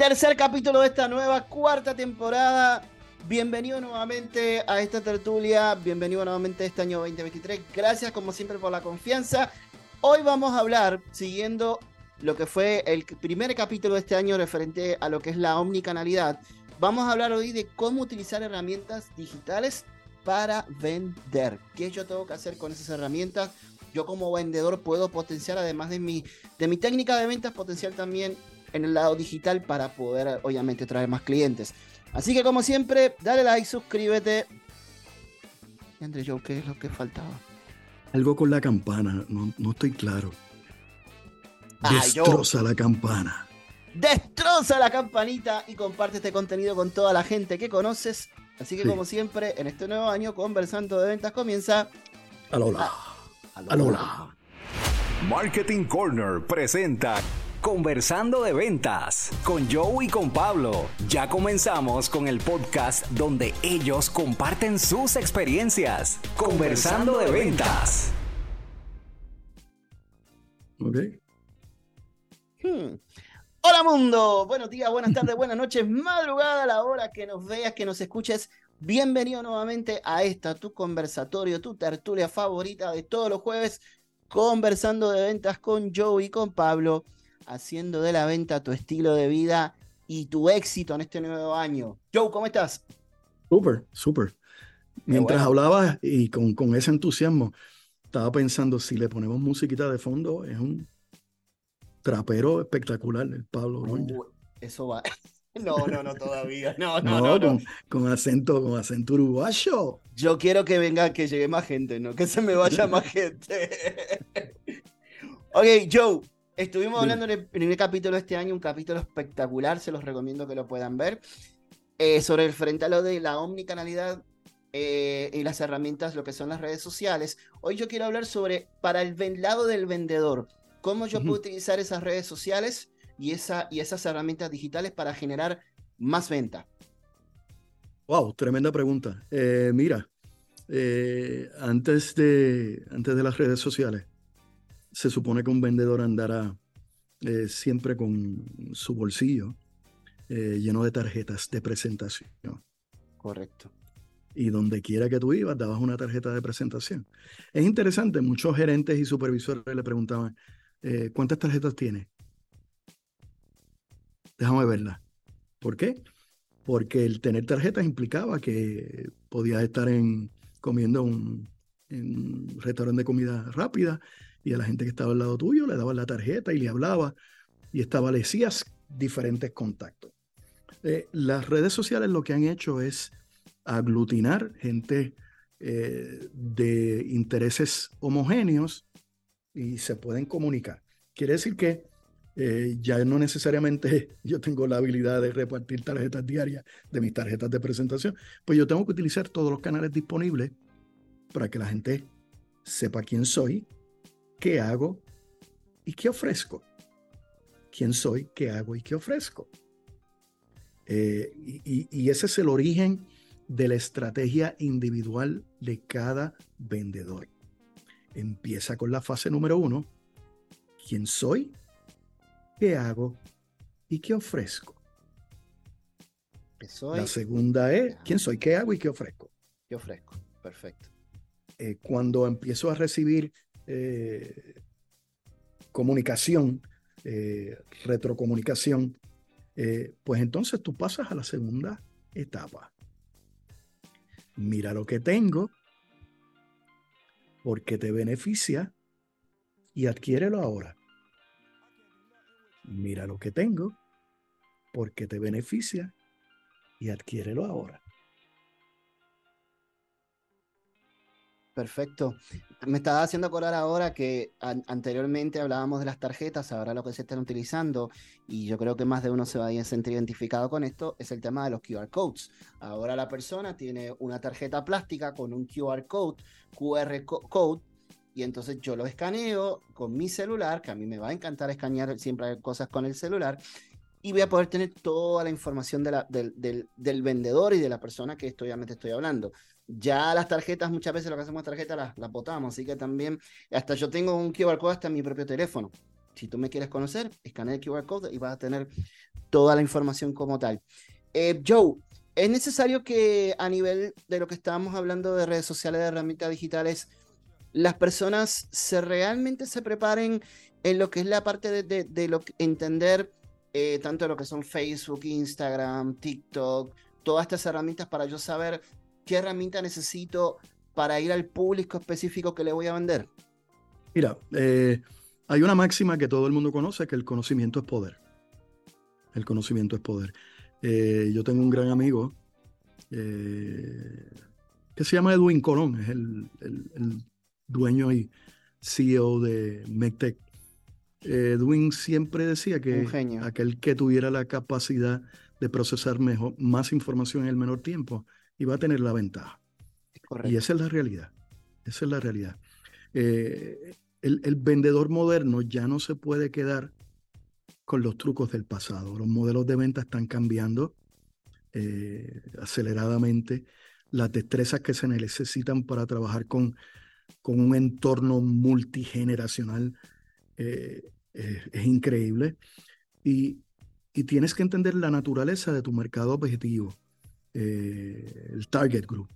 Tercer capítulo de esta nueva cuarta temporada. Bienvenido nuevamente a esta tertulia, bienvenido nuevamente a este año 2023. Gracias como siempre por la confianza. Hoy vamos a hablar, siguiendo lo que fue el primer capítulo de este año referente a lo que es la omnicanalidad, vamos a hablar hoy de cómo utilizar herramientas digitales para vender. ¿Qué yo tengo que hacer con esas herramientas? Yo como vendedor puedo potenciar, además de mi, de mi técnica de ventas, potenciar también en el lado digital para poder, obviamente, traer más clientes. Así que como siempre, dale like, suscríbete. Andre Joe, ¿qué es lo que faltaba? Algo con la campana, no, no estoy claro. Destroza la campana. Destroza la campanita y comparte este contenido con toda la gente que conoces. Así que como siempre, en este nuevo año, conversando de ventas comienza... Alola. Alola. Marketing Corner presenta Conversando de Ventas con Joe y con Pablo. Ya comenzamos con el podcast donde ellos comparten sus experiencias. Conversando de Ventas. Ok. Hmm. Hola mundo, buenos días, buenas tardes, buenas noches, madrugada, la hora que nos veas, que nos escuches. Bienvenido nuevamente a esta, tu conversatorio, tu tertulia favorita de todos los jueves, conversando de ventas con Joe y con Pablo haciendo de la venta tu estilo de vida y tu éxito en este nuevo año. Joe, ¿cómo estás? Súper, súper. Mientras hablabas y con, con, ese entusiasmo, estaba pensando, si le ponemos musiquita de fondo, es un trapero espectacular, el Pablo uh, Eso va. No, no, no, todavía. No, no, no. con, con, acento, con acento uruguayo. Yo quiero que venga, que llegue más gente, ¿no? Que se me vaya más gente. ok, Joe, Estuvimos hablando en el primer capítulo de este año, un capítulo espectacular, se los recomiendo que lo puedan ver, eh, sobre el frente a lo de la omnicanalidad eh, y las herramientas, lo que son las redes sociales. Hoy yo quiero hablar sobre, para el lado del vendedor, cómo yo puedo utilizar esas redes sociales y, esa, y esas herramientas digitales para generar más venta. Wow, tremenda pregunta. Eh, mira, antes, de, antes de las redes sociales, se supone que un vendedor andará eh, siempre con su bolsillo eh, lleno de tarjetas de presentación. Correcto. Y donde quiera que tú ibas, dabas una tarjeta de presentación. Es interesante, muchos gerentes y supervisores le preguntaban, eh, ¿cuántas tarjetas tiene? Déjame verla. ¿Por qué? Porque el tener tarjetas implicaba que podías estar en, comiendo un, en un restaurante de comida rápida y a la gente que estaba al lado tuyo le dabas la tarjeta y le hablaba y establecías diferentes contactos. Eh, las redes sociales lo que han hecho es aglutinar gente eh, de intereses homogéneos y se pueden comunicar. Quiere decir que eh, ya no necesariamente yo tengo la habilidad de repartir tarjetas diarias de mis tarjetas de presentación, pues yo tengo que utilizar todos los canales disponibles para que la gente sepa quién soy, qué hago y qué ofrezco. ¿Quién soy, qué hago y qué ofrezco? Eh, y, ese es el origen de la estrategia individual de cada vendedor. Empieza con la fase número uno. ¿Quién soy? ¿Qué hago? ¿Y qué ofrezco? La segunda es, ¿quién soy? ¿Qué hago y qué ofrezco? ¿Qué ofrezco? Perfecto. Eh, cuando empiezo a recibir eh, comunicación, eh, retrocomunicación, eh, pues entonces tú pasas a la segunda etapa. Mira lo que tengo, porque te beneficia y adquiérelo ahora. Mira lo que tengo, porque te beneficia y adquiérelo ahora. Perfecto. Me estaba haciendo acordar ahora que anteriormente hablábamos de las tarjetas, ahora lo que se están utilizando, y yo creo que más de uno se va a sentir identificado con esto, es el tema de los QR codes. Ahora la persona tiene una tarjeta plástica con un QR code, QR code, y entonces yo lo escaneo con mi celular, que a mí me va a encantar escanear siempre cosas con el celular, y voy a poder tener toda la información del, vendedor y de la persona que estoy, obviamente estoy hablando. Ya las tarjetas, muchas veces lo que hacemos tarjetas las, las botamos, así que también, hasta yo tengo un QR code hasta en mi propio teléfono. Si tú me quieres conocer, escanea el QR code y vas a tener toda la información como tal. Eh, Joe, es necesario que a nivel de lo que estábamos hablando de redes sociales, de herramientas digitales, las personas se realmente se preparen en lo que es la parte de, de, lo entender eh, tanto lo que son Facebook, Instagram, TikTok, todas estas herramientas para yo saber qué herramienta necesito para ir al público específico que le voy a vender. Mira, eh, hay una máxima que todo el mundo conoce, que el conocimiento es poder. El conocimiento es poder. Eh, yo tengo un gran amigo que se llama Edwin Colón, es el, el dueño y CEO de MedTech. Edwin siempre decía que aquel que tuviera la capacidad de procesar mejor, más información en el menor tiempo iba a tener la ventaja. Y esa es la realidad. Esa es la realidad. Eh, el, vendedor moderno ya no se puede quedar con los trucos del pasado. Los modelos de venta están cambiando eh, aceleradamente. Las destrezas que se necesitan para trabajar con con un entorno multigeneracional eh, eh, es increíble. Y, tienes que entender la naturaleza de tu mercado objetivo, eh, el target group.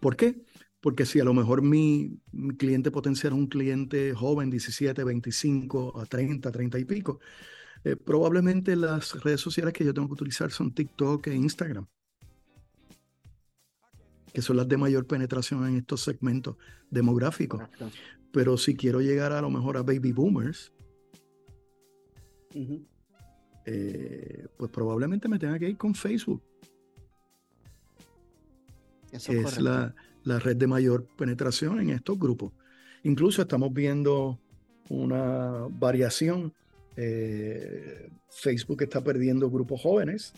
¿Por qué? Porque si a lo mejor mi, cliente potencial es un cliente joven, 17, 25, a 30, 30 y pico, probablemente las redes sociales que yo tengo que utilizar son TikTok e Instagram que son las de mayor penetración en estos segmentos demográficos. Pero si quiero llegar a lo mejor a baby boomers, eh, pues probablemente me tenga que ir con Facebook. Es la, red de mayor penetración en estos grupos. Incluso estamos viendo una variación. Eh, Facebook está perdiendo grupos jóvenes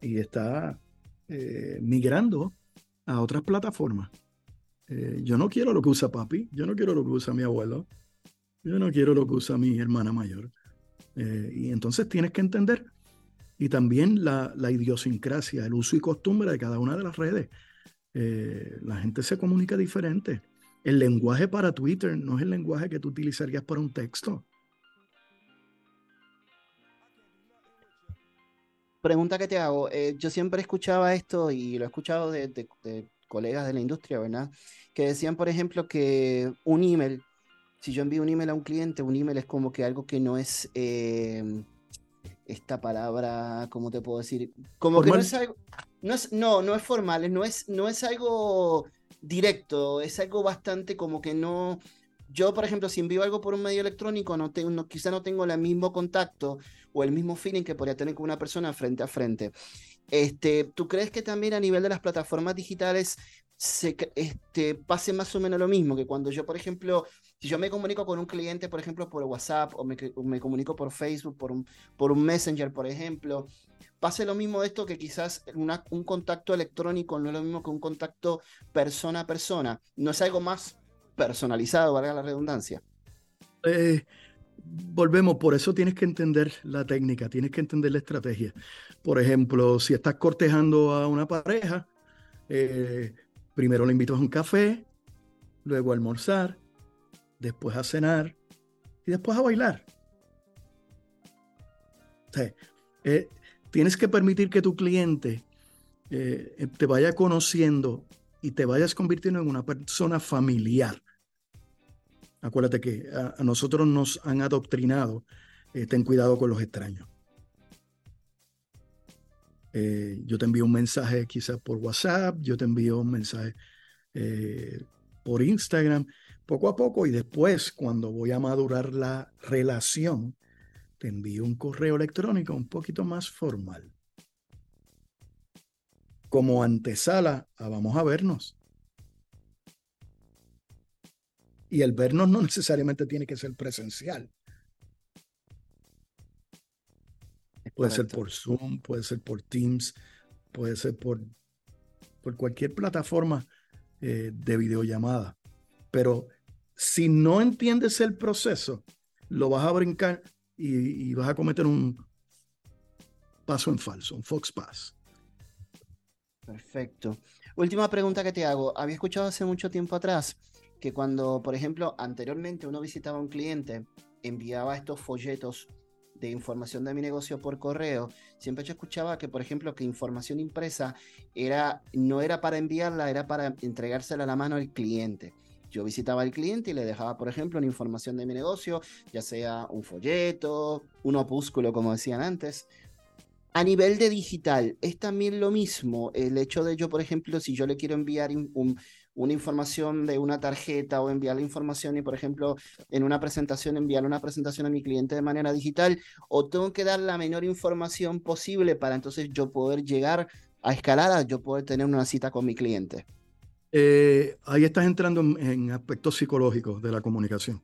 y está eh, migrando a otras plataformas. Eh, yo no quiero lo que usa papi, yo no quiero lo que usa mi abuelo, yo no quiero lo que usa mi hermana mayor. Eh, y entonces tienes que entender y también la, la, idiosincrasia, el uso y costumbre de cada una de las redes. la gente se comunica diferente. El lenguaje para Twitter no es el lenguaje que tú utilizarías para un texto. pregunta que te hago, eh, yo siempre escuchaba esto y lo he escuchado de, colegas de la industria, ¿verdad? Que decían, por ejemplo, que un email, si yo envío un email a un cliente, un email es como que algo que no es em, esta palabra, ¿cómo te puedo decir? Como que no es algo, no, es, no, no es formal, no es, no es algo directo, es algo bastante como que no, yo, por ejemplo, si envío algo por un medio electrónico, no tengo, quizá no tengo el mismo contacto o el mismo feeling que podría tener con una persona frente a frente. Este, ¿Tú crees que también a nivel de las plataformas digitales se, este, pase más o menos lo mismo? Que cuando yo, por ejemplo, si yo me comunico con un cliente, por ejemplo, por WhatsApp o me, comunico por Facebook, por un, por un Messenger, por ejemplo, pase lo mismo esto que quizás una, un contacto electrónico no es lo mismo que un contacto persona a persona. No es algo más personalizado, valga la redundancia. Eh, volvemos, por eso tienes que entender la técnica, tienes que entender la estrategia. Por ejemplo, si estás cortejando a una pareja, eh, primero le invitas a un café, luego a almorzar, después a cenar y después a bailar. Eh, tienes que permitir que tu cliente te vaya conociendo y te vayas convirtiendo en una persona familiar. Acuérdate que a, nosotros nos han adoctrinado, eh, ten cuidado con los extraños. Eh, yo te envío un mensaje quizás por WhatsApp, yo te envío un mensaje eh, por Instagram, poco a poco, y después cuando voy a madurar la relación, te envío un correo electrónico un poquito más formal. Como antesala a vamos a vernos. Y el vernos no necesariamente tiene que ser presencial. Puede ser por Zoom, puede ser por Teams, puede ser por, por cualquier plataforma eh, de videollamada. Pero si no entiendes el proceso, lo vas a brincar y, vas a cometer un paso en falso, un fox pass. Perfecto. Última pregunta que te hago. Había escuchado hace mucho tiempo atrás que cuando, por ejemplo, anteriormente uno visitaba a un cliente, enviaba estos folletos de información de mi negocio por correo, siempre yo escuchaba que, por ejemplo, que información impresa era, no era para enviarla, era para entregársela a la mano al cliente. Yo visitaba al cliente y le dejaba, por ejemplo, una información de mi negocio, ya sea un folleto, un opúsculo, como decían antes. A nivel de digital, es también lo mismo el hecho de yo, por ejemplo, si yo le quiero enviar un, una información de una tarjeta o enviar la información y, por ejemplo, en una presentación, enviar una presentación a mi cliente de manera digital o tengo que dar la menor información posible para entonces yo poder llegar a escalada, yo poder tener una cita con mi cliente. Eh, ahí estás entrando en, aspectos psicológicos de la comunicación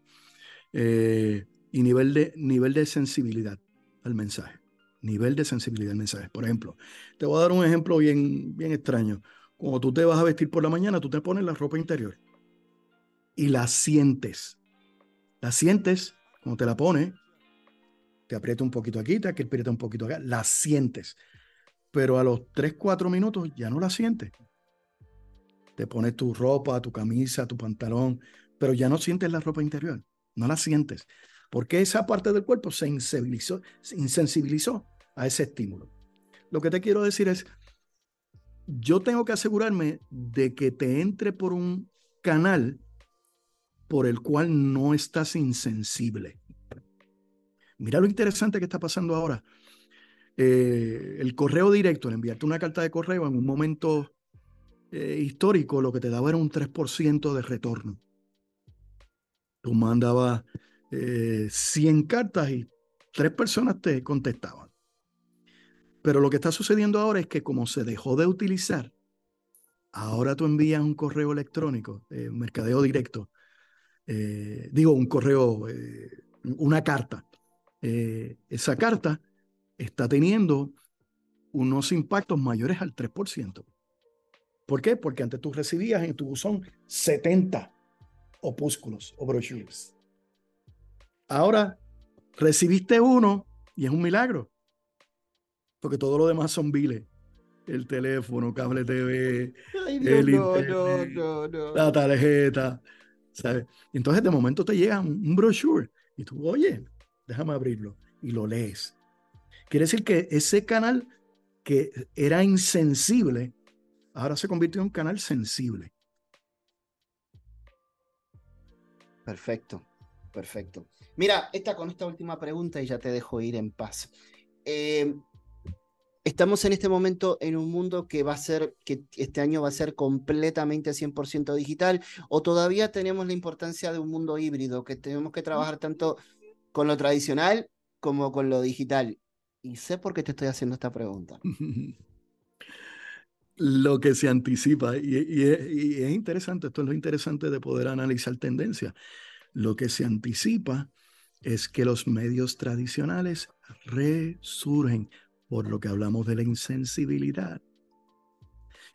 eh, y nivel de, nivel de sensibilidad al mensaje. Nivel de sensibilidad al mensaje. Por ejemplo, te voy a dar un ejemplo bien, bien extraño. Cuando tú te vas a vestir por la mañana, tú te pones la ropa interior y la sientes. La sientes, cuando te la pones, te aprieta un poquito aquí, te aprieta un poquito acá, la sientes. Pero a los 3, 4 minutos ya no la sientes. Te pones tu ropa, tu camisa, tu pantalón, pero ya no sientes la ropa interior, no la sientes. Porque esa parte del cuerpo se insensibilizó, se insensibilizó a ese estímulo. Lo que te quiero decir es, yo tengo que asegurarme de que te entre por un canal por el cual no estás insensible. Mira lo interesante que está pasando ahora. Eh, el correo directo, el enviarte una carta de correo en un momento eh, histórico, lo que te daba era un 3% de retorno. Tú mandabas 100 eh, cartas y tres personas te contestaban. Pero lo que está sucediendo ahora es que como se dejó de utilizar, ahora tú envías un correo electrónico, eh, mercadeo directo, eh, digo un correo, eh, una carta. esa carta está teniendo unos impactos mayores al 3%. ¿Por qué? Porque antes tú recibías en tu buzón 70 opúsculos o brochures. Ahora recibiste uno y es un milagro porque todo lo demás son biles. El teléfono, cable TV, el internet, la tarjeta, ¿sabes? Entonces de momento te llega un, brochure y tú, oye, déjame abrirlo y lo lees. Quiere decir que ese canal que era insensible, ahora se convirtió en un canal sensible. Perfecto, perfecto. Mira, esta con esta última pregunta y ya te dejo ir en paz. Eh, estamos en este momento en un mundo que va a ser, que este año va a ser completamente 100% digital, o todavía tenemos la importancia de un mundo híbrido, que tenemos que trabajar tanto con lo tradicional como con lo digital. Y sé por qué te estoy haciendo esta pregunta. lo que se anticipa, y, y, es interesante, esto es lo interesante de poder analizar tendencias, lo que se anticipa es que los medios tradicionales resurgen, por lo que hablamos de la insensibilidad.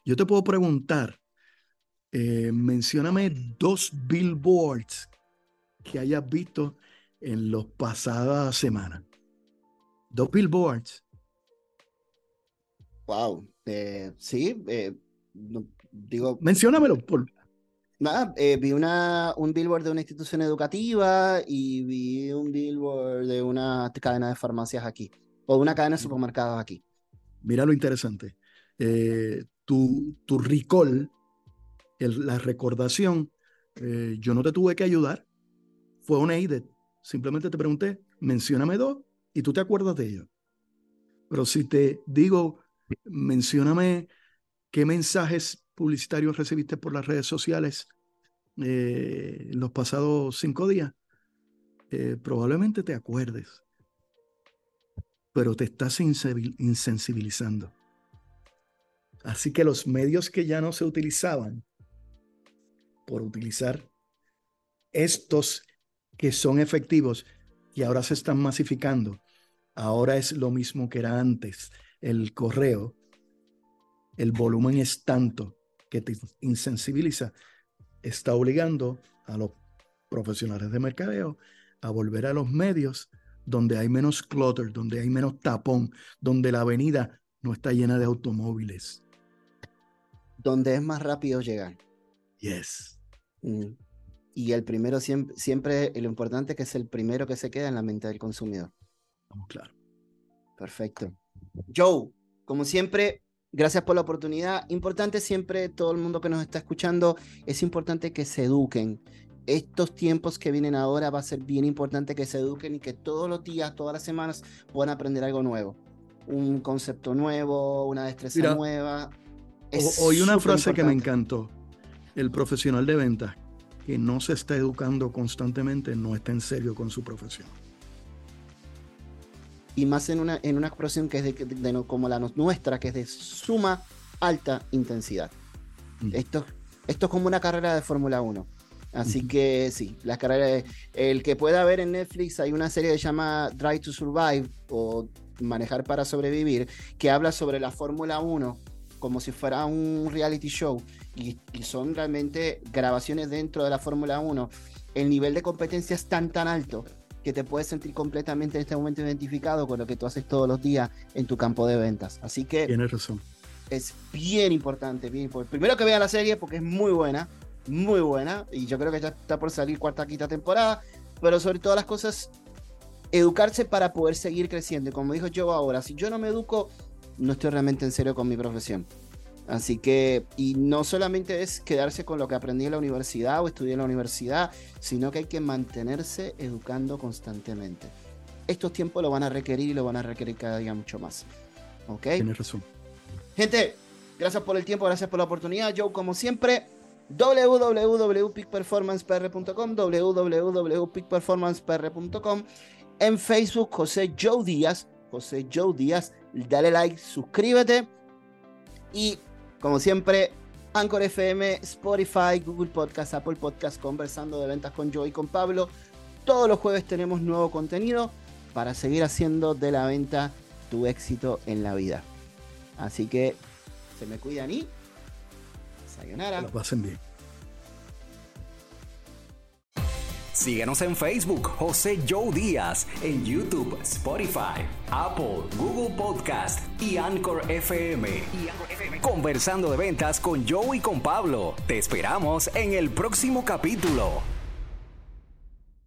Yo te puedo preguntar, eh, mencióname dos billboards que hayas visto en las pasadas semanas. Dos billboards. Wow, eh, sí, eh, digo. Menciónamelo por. Nada, vi una, un billboard de una institución educativa y vi un billboard de una cadena de farmacias aquí o una cadena de supermercados aquí. Mira lo interesante. Eh, tu, tu recall, la recordación, eh, yo no te tuve que ayudar. Fue una idea. Simplemente te pregunté, mencióname dos y tú te acuerdas de ellos. Pero si te digo, mencióname qué mensajes publicitarios recibiste por las redes sociales eh, los pasados cinco días, probablemente te acuerdes pero te estás insensibilizando. Así que los medios que ya no se utilizaban, por utilizar estos que son efectivos y ahora se están masificando, ahora es lo mismo que era antes. El correo, el volumen es tanto que te insensibiliza, está obligando a los profesionales de mercadeo a volver a los medios donde hay menos clutter, donde hay menos tapón, donde la avenida no está llena de automóviles. Donde es más rápido llegar. Yes. Mm. Y el primero siempre, siempre, lo importante es que es el primero que se queda en la mente del consumidor. claro. Perfecto. Joe, como siempre, gracias por la oportunidad. Importante siempre, todo el mundo que nos está escuchando, es importante que se eduquen. Estos tiempos que vienen ahora va a ser bien importante que se eduquen y que todos los días, todas las semanas puedan aprender algo nuevo. Un concepto nuevo, una destreza nueva. Hoy una frase que me encantó. El profesional de ventas que no se está educando constantemente no está en serio con su profesión y más en una, en una que es de, como la nuestra, que es de suma alta intensidad. Mm. Esto, esto es como una carrera de Fórmula 1. Así que sí, la carrera el que pueda ver en Netflix hay una serie que se llama Drive to Survive o Manejar para sobrevivir, que habla sobre la Fórmula 1 como si fuera un reality show y, y, son realmente grabaciones dentro de la Fórmula 1. El nivel de competencia es tan tan alto que te puedes sentir completamente en este momento identificado con lo que tú haces todos los días en tu campo de ventas. Así que... Tienes razón. Es bien importante, bien importante. Primero que vean la serie porque es muy buena, muy buena, y yo creo que ya está por salir cuarta, quinta temporada, pero sobre todas las cosas, educarse para poder seguir creciendo. como dijo yo ahora, si yo no me educo, no estoy realmente en serio con mi profesión. Así que, y no solamente es quedarse con lo que aprendí en la universidad o estudié en la universidad, sino que hay que mantenerse educando constantemente. Estos tiempos lo van a requerir y lo van a requerir cada día mucho más. ¿Ok? Tienes razón. Gente, gracias por el tiempo, gracias por la oportunidad. Yo, como siempre, www.peakperformancepr.com, www.peakperformancepr.com. En Facebook, José Joe Díaz. José Joe Díaz. Dale like, suscríbete. Y como siempre, Anchor FM, Spotify, Google Podcast, Apple Podcast, conversando de ventas con Joe y con Pablo. Todos los jueves tenemos nuevo contenido para seguir haciendo de la venta tu éxito en la vida. Así que se me cuidan y sayonara. Lo pasen bien. Síguenos en Facebook, José Joe Díaz, en YouTube, Spotify, Apple, Google Podcast y Anchor FM. Conversando de ventas con Joe y con Pablo. Te esperamos en el próximo capítulo.